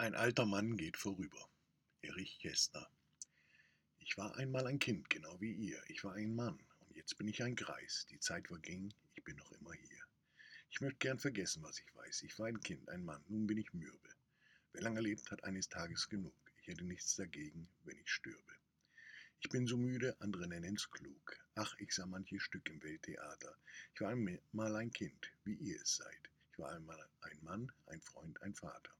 Ein alter Mann geht vorüber. Erich Kästner. Ich war einmal ein Kind, genau wie ihr. Ich war ein Mann und jetzt bin ich ein Greis. Die Zeit verging, ich bin noch immer hier. Ich möchte gern vergessen, was ich weiß. Ich war ein Kind, ein Mann, nun bin ich mürbe. Wer lange lebt, hat eines Tages genug. Ich hätte nichts dagegen, wenn ich stürbe. Ich bin so müde, andere nennen's klug. Ach, ich sah manches Stück im Welttheater. Ich war einmal ein Kind, wie ihr es seid. Ich war einmal ein Mann, ein Freund, ein Vater.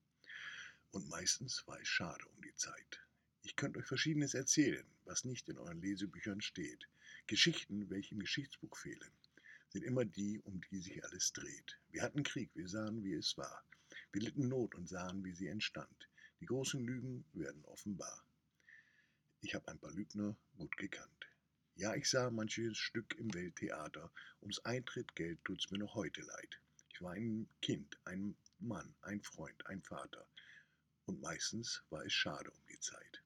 Und meistens war es schade um die Zeit. Ich könnte euch Verschiedenes erzählen, was nicht in euren Lesebüchern steht. Geschichten, welche im Geschichtsbuch fehlen, sind immer die, um die sich alles dreht. Wir hatten Krieg, wir sahen, wie es war. Wir litten Not und sahen, wie sie entstand. Die großen Lügen werden offenbar. Ich habe ein paar Lügner gut gekannt. Ja, ich sah manches Stück im Welttheater. Ums Eintrittgeld tut's mir noch heute leid. Ich war ein Kind, ein Mann, ein Freund, ein Vater und meistens war es schade um die Zeit.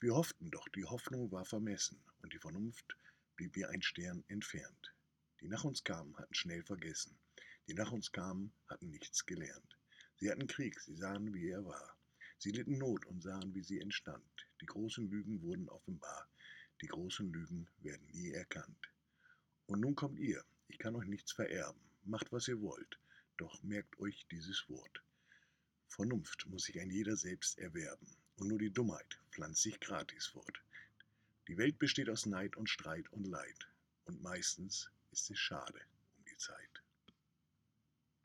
Wir hofften doch, die Hoffnung war vermessen und die Vernunft blieb wie ein Stern entfernt. Die nach uns kamen, hatten schnell vergessen. Die nach uns kamen, hatten nichts gelernt. Sie hatten Krieg, sie sahen, wie er war. Sie litten Not und sahen, wie sie entstand. Die großen Lügen wurden offenbar. Die großen Lügen werden nie erkannt. Und nun kommt ihr, ich kann euch nichts vererben. Macht, was ihr wollt, doch merkt euch dieses Wort. Vernunft muss sich ein jeder selbst erwerben, und nur die Dummheit pflanzt sich gratis fort. Die Welt besteht aus Neid und Streit und Leid, und meistens ist es schade um die Zeit.